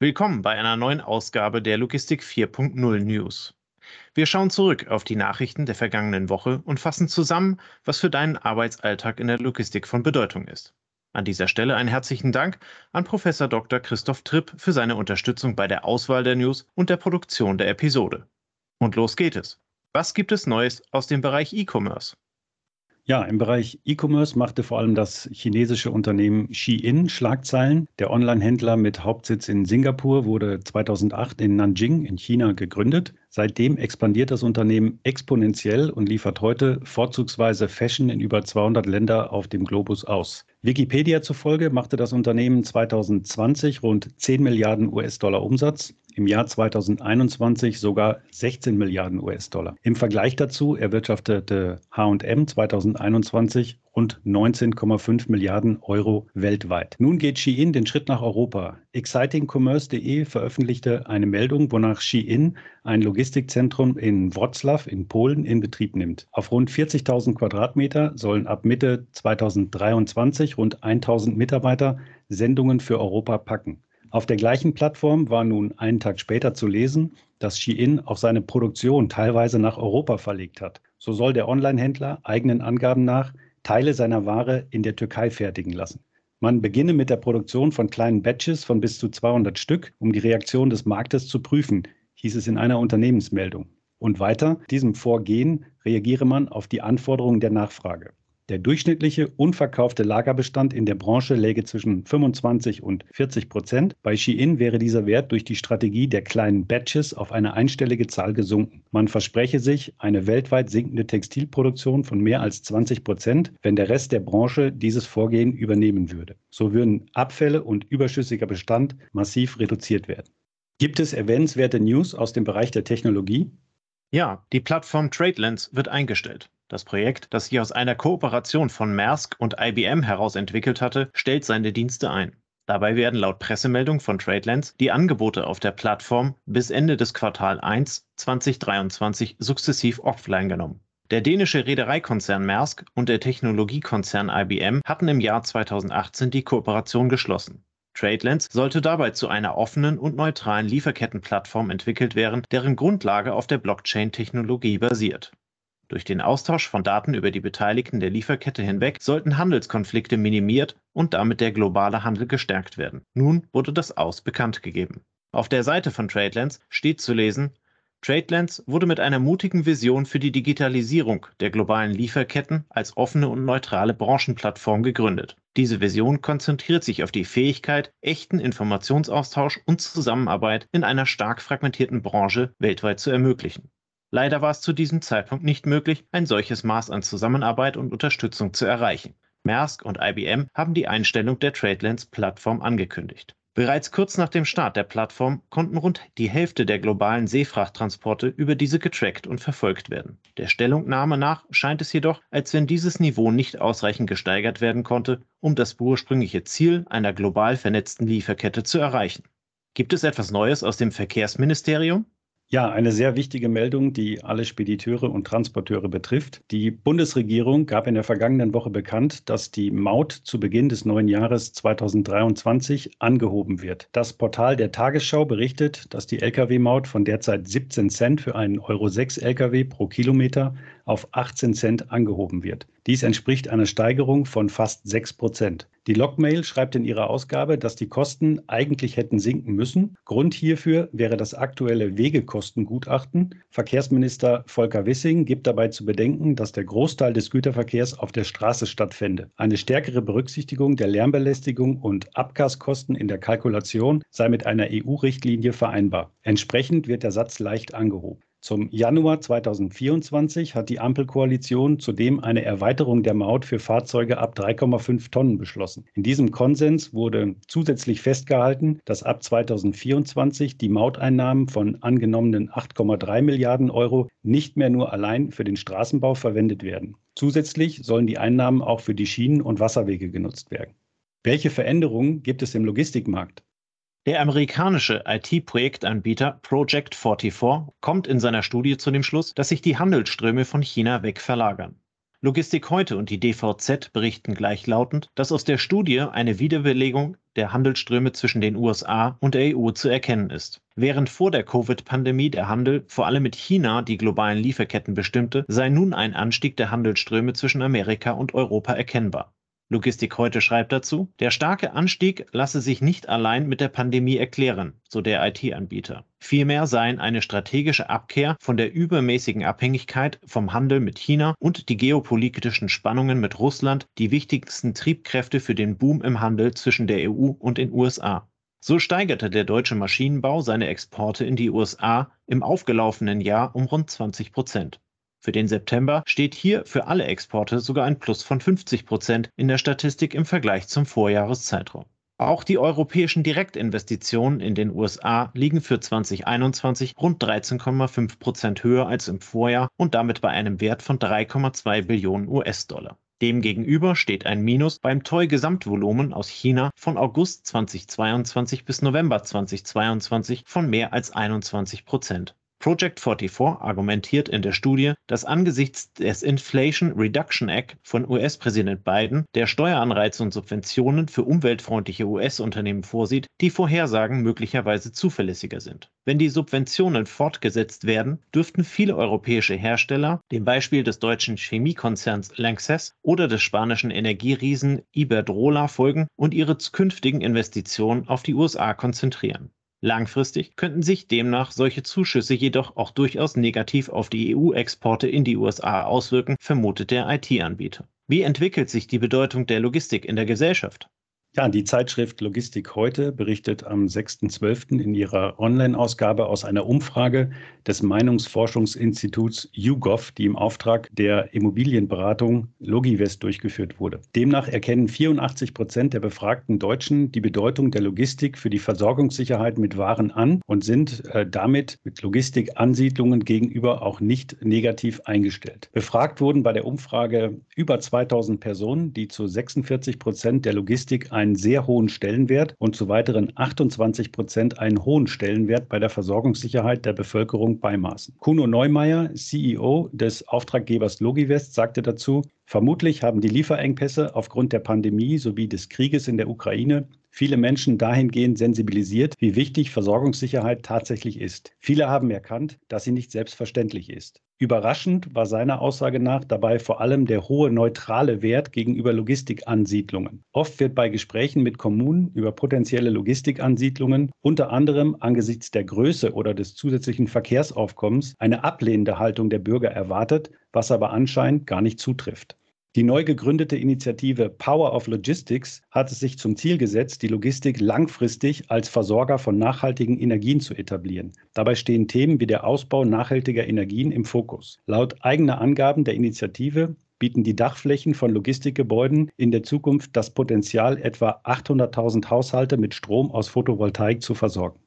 Willkommen bei einer neuen Ausgabe der Logistik 4.0 News. Wir schauen zurück auf die Nachrichten der vergangenen Woche und fassen zusammen, was für deinen Arbeitsalltag in der Logistik von Bedeutung ist. An dieser Stelle einen herzlichen Dank an Prof. Dr. Christoph Tripp für seine Unterstützung bei der Auswahl der News und der Produktion der Episode. Und los geht es. Was gibt es Neues aus dem Bereich E-Commerce? Ja, im Bereich E-Commerce machte vor allem das chinesische Unternehmen Shein Schlagzeilen. Der Online-Händler mit Hauptsitz in Singapur wurde 2008 in Nanjing in China gegründet. Seitdem expandiert das Unternehmen exponentiell und liefert heute vorzugsweise Fashion in über 200 Länder auf dem Globus aus. Wikipedia zufolge machte das Unternehmen 2020 rund 10 Milliarden US-Dollar Umsatz, im Jahr 2021 sogar 16 Milliarden US-Dollar. Im Vergleich dazu erwirtschaftete HM 2021 rund 19,5 Milliarden Euro weltweit. Nun geht Shein den Schritt nach Europa. Excitingcommerce.de veröffentlichte eine Meldung, wonach Shein ein Logistikzentrum in Wroclaw in Polen in Betrieb nimmt. Auf rund 40.000 Quadratmeter sollen ab Mitte 2023 rund 1.000 Mitarbeiter Sendungen für Europa packen. Auf der gleichen Plattform war nun einen Tag später zu lesen, dass Shein auch seine Produktion teilweise nach Europa verlegt hat. So soll der Online-Händler eigenen Angaben nach Teile seiner Ware in der Türkei fertigen lassen. Man beginne mit der Produktion von kleinen Batches von bis zu 200 Stück, um die Reaktion des Marktes zu prüfen, hieß es in einer Unternehmensmeldung. Und weiter, diesem Vorgehen reagiere man auf die Anforderungen der Nachfrage. Der durchschnittliche unverkaufte Lagerbestand in der Branche läge zwischen 25 und 40 Prozent. Bei Shein wäre dieser Wert durch die Strategie der kleinen Batches auf eine einstellige Zahl gesunken. Man verspreche sich eine weltweit sinkende Textilproduktion von mehr als 20 Prozent, wenn der Rest der Branche dieses Vorgehen übernehmen würde. So würden Abfälle und überschüssiger Bestand massiv reduziert werden. Gibt es erwähnenswerte News aus dem Bereich der Technologie? Ja, die Plattform TradeLens wird eingestellt. Das Projekt, das sich aus einer Kooperation von Maersk und IBM heraus entwickelt hatte, stellt seine Dienste ein. Dabei werden laut Pressemeldung von TradeLens die Angebote auf der Plattform bis Ende des Quartal 1 2023 sukzessiv offline genommen. Der dänische Reedereikonzern Maersk und der Technologiekonzern IBM hatten im Jahr 2018 die Kooperation geschlossen. TradeLens sollte dabei zu einer offenen und neutralen Lieferkettenplattform entwickelt werden, deren Grundlage auf der Blockchain-Technologie basiert. Durch den Austausch von Daten über die Beteiligten der Lieferkette hinweg sollten Handelskonflikte minimiert und damit der globale Handel gestärkt werden. Nun wurde das Aus bekannt gegeben. Auf der Seite von TradeLens steht zu lesen, TradeLens wurde mit einer mutigen Vision für die Digitalisierung der globalen Lieferketten als offene und neutrale Branchenplattform gegründet. Diese Vision konzentriert sich auf die Fähigkeit, echten Informationsaustausch und Zusammenarbeit in einer stark fragmentierten Branche weltweit zu ermöglichen. Leider war es zu diesem Zeitpunkt nicht möglich, ein solches Maß an Zusammenarbeit und Unterstützung zu erreichen. Maersk und IBM haben die Einstellung der TradeLens-Plattform angekündigt. Bereits kurz nach dem Start der Plattform konnten rund die Hälfte der globalen Seefrachttransporte über diese getrackt und verfolgt werden. Der Stellungnahme nach scheint es jedoch, als wenn dieses Niveau nicht ausreichend gesteigert werden konnte, um das ursprüngliche Ziel einer global vernetzten Lieferkette zu erreichen. Gibt es etwas Neues aus dem Verkehrsministerium? Ja, eine sehr wichtige Meldung, die alle Spediteure und Transporteure betrifft. Die Bundesregierung gab in der vergangenen Woche bekannt, dass die Maut zu Beginn des neuen Jahres 2023 angehoben wird. Das Portal der Tagesschau berichtet, dass die Lkw-Maut von derzeit 17 Cent für einen Euro 6 Lkw pro Kilometer auf 18 Cent angehoben wird. Dies entspricht einer Steigerung von fast 6 Prozent. Die Logmail schreibt in ihrer Ausgabe, dass die Kosten eigentlich hätten sinken müssen. Grund hierfür wäre das aktuelle Wegekostengutachten. Verkehrsminister Volker Wissing gibt dabei zu bedenken, dass der Großteil des Güterverkehrs auf der Straße stattfände. Eine stärkere Berücksichtigung der Lärmbelästigung und Abgaskosten in der Kalkulation sei mit einer EU-Richtlinie vereinbar. Entsprechend wird der Satz leicht angehoben. Zum Januar 2024 hat die Ampelkoalition zudem eine Erweiterung der Maut für Fahrzeuge ab 3,5 Tonnen beschlossen. In diesem Konsens wurde zusätzlich festgehalten, dass ab 2024 die Mauteinnahmen von angenommenen 8,3 Milliarden Euro nicht mehr nur allein für den Straßenbau verwendet werden. Zusätzlich sollen die Einnahmen auch für die Schienen und Wasserwege genutzt werden. Welche Veränderungen gibt es im Logistikmarkt? Der amerikanische IT-Projektanbieter Project44 kommt in seiner Studie zu dem Schluss, dass sich die Handelsströme von China weg verlagern. Logistik heute und die DVZ berichten gleichlautend, dass aus der Studie eine Wiederbelegung der Handelsströme zwischen den USA und der EU zu erkennen ist. Während vor der Covid-Pandemie der Handel vor allem mit China die globalen Lieferketten bestimmte, sei nun ein Anstieg der Handelsströme zwischen Amerika und Europa erkennbar. Logistik heute schreibt dazu, der starke Anstieg lasse sich nicht allein mit der Pandemie erklären, so der IT-Anbieter. Vielmehr seien eine strategische Abkehr von der übermäßigen Abhängigkeit vom Handel mit China und die geopolitischen Spannungen mit Russland die wichtigsten Triebkräfte für den Boom im Handel zwischen der EU und den USA. So steigerte der deutsche Maschinenbau seine Exporte in die USA im aufgelaufenen Jahr um rund 20 Prozent. Für den September steht hier für alle Exporte sogar ein Plus von 50 Prozent in der Statistik im Vergleich zum Vorjahreszeitraum. Auch die europäischen Direktinvestitionen in den USA liegen für 2021 rund 13,5 Prozent höher als im Vorjahr und damit bei einem Wert von 3,2 Billionen US-Dollar. Demgegenüber steht ein Minus beim TOI-Gesamtvolumen aus China von August 2022 bis November 2022 von mehr als 21 Prozent. Project 44 argumentiert in der Studie, dass angesichts des Inflation Reduction Act von US-Präsident Biden, der Steueranreize und Subventionen für umweltfreundliche US-Unternehmen vorsieht, die Vorhersagen möglicherweise zuverlässiger sind. Wenn die Subventionen fortgesetzt werden, dürften viele europäische Hersteller, dem Beispiel des deutschen Chemiekonzerns Lanxess oder des spanischen Energieriesen Iberdrola folgen und ihre künftigen Investitionen auf die USA konzentrieren. Langfristig könnten sich demnach solche Zuschüsse jedoch auch durchaus negativ auf die EU-Exporte in die USA auswirken, vermutet der IT-Anbieter. Wie entwickelt sich die Bedeutung der Logistik in der Gesellschaft? Ja, die Zeitschrift Logistik heute berichtet am 6.12. in ihrer Online-Ausgabe aus einer Umfrage des Meinungsforschungsinstituts YouGov, die im Auftrag der Immobilienberatung Logivest durchgeführt wurde. Demnach erkennen 84 Prozent der befragten Deutschen die Bedeutung der Logistik für die Versorgungssicherheit mit Waren an und sind äh, damit mit Logistikansiedlungen gegenüber auch nicht negativ eingestellt. Befragt wurden bei der Umfrage über 2000 Personen, die zu 46 Prozent der Logistik einen sehr hohen Stellenwert und zu weiteren 28 Prozent einen hohen Stellenwert bei der Versorgungssicherheit der Bevölkerung beimaßen. Kuno Neumeier, CEO des Auftraggebers Logivest, sagte dazu, Vermutlich haben die Lieferengpässe aufgrund der Pandemie sowie des Krieges in der Ukraine viele Menschen dahingehend sensibilisiert, wie wichtig Versorgungssicherheit tatsächlich ist. Viele haben erkannt, dass sie nicht selbstverständlich ist. Überraschend war seiner Aussage nach dabei vor allem der hohe neutrale Wert gegenüber Logistikansiedlungen. Oft wird bei Gesprächen mit Kommunen über potenzielle Logistikansiedlungen unter anderem angesichts der Größe oder des zusätzlichen Verkehrsaufkommens eine ablehnende Haltung der Bürger erwartet, was aber anscheinend gar nicht zutrifft. Die neu gegründete Initiative Power of Logistics hat es sich zum Ziel gesetzt, die Logistik langfristig als Versorger von nachhaltigen Energien zu etablieren. Dabei stehen Themen wie der Ausbau nachhaltiger Energien im Fokus. Laut eigener Angaben der Initiative bieten die Dachflächen von Logistikgebäuden in der Zukunft das Potenzial, etwa 800.000 Haushalte mit Strom aus Photovoltaik zu versorgen.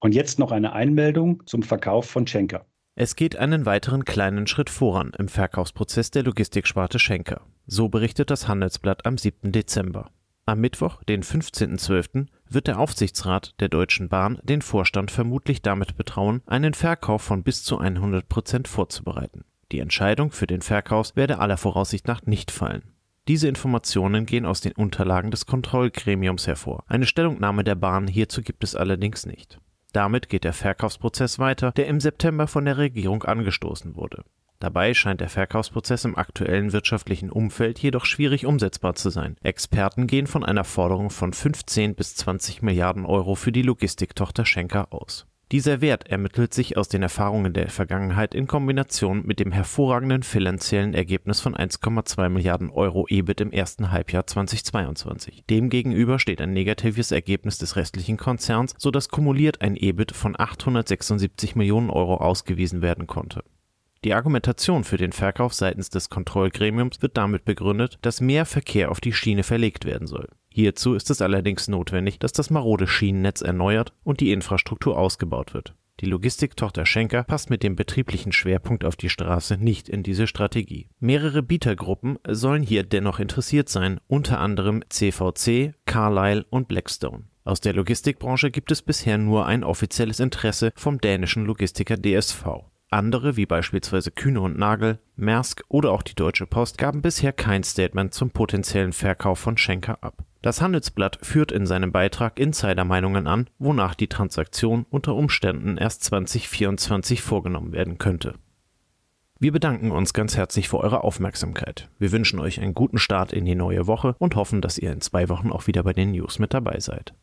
Und jetzt noch eine Einmeldung zum Verkauf von Schenker. Es geht einen weiteren kleinen Schritt voran im Verkaufsprozess der Logistiksparte Schenker. So berichtet das Handelsblatt am 7. Dezember. Am Mittwoch, den 15.12., wird der Aufsichtsrat der Deutschen Bahn den Vorstand vermutlich damit betrauen, einen Verkauf von bis zu 100 Prozent vorzubereiten. Die Entscheidung für den Verkauf werde aller Voraussicht nach nicht fallen. Diese Informationen gehen aus den Unterlagen des Kontrollgremiums hervor. Eine Stellungnahme der Bahn hierzu gibt es allerdings nicht. Damit geht der Verkaufsprozess weiter, der im September von der Regierung angestoßen wurde. Dabei scheint der Verkaufsprozess im aktuellen wirtschaftlichen Umfeld jedoch schwierig umsetzbar zu sein. Experten gehen von einer Forderung von 15 bis 20 Milliarden Euro für die Logistiktochter Schenker aus. Dieser Wert ermittelt sich aus den Erfahrungen der Vergangenheit in Kombination mit dem hervorragenden finanziellen Ergebnis von 1,2 Milliarden Euro EBIT im ersten Halbjahr 2022. Demgegenüber steht ein negatives Ergebnis des restlichen Konzerns, sodass kumuliert ein EBIT von 876 Millionen Euro ausgewiesen werden konnte. Die Argumentation für den Verkauf seitens des Kontrollgremiums wird damit begründet, dass mehr Verkehr auf die Schiene verlegt werden soll. Hierzu ist es allerdings notwendig, dass das marode Schienennetz erneuert und die Infrastruktur ausgebaut wird. Die Logistiktochter Schenker passt mit dem betrieblichen Schwerpunkt auf die Straße nicht in diese Strategie. Mehrere Bietergruppen sollen hier dennoch interessiert sein, unter anderem CVC, Carlyle und Blackstone. Aus der Logistikbranche gibt es bisher nur ein offizielles Interesse vom dänischen Logistiker DSV. Andere, wie beispielsweise Kühne und Nagel, Maersk oder auch die Deutsche Post, gaben bisher kein Statement zum potenziellen Verkauf von Schenker ab. Das Handelsblatt führt in seinem Beitrag Insidermeinungen an, wonach die Transaktion unter Umständen erst 2024 vorgenommen werden könnte. Wir bedanken uns ganz herzlich für eure Aufmerksamkeit. Wir wünschen euch einen guten Start in die neue Woche und hoffen, dass ihr in zwei Wochen auch wieder bei den News mit dabei seid.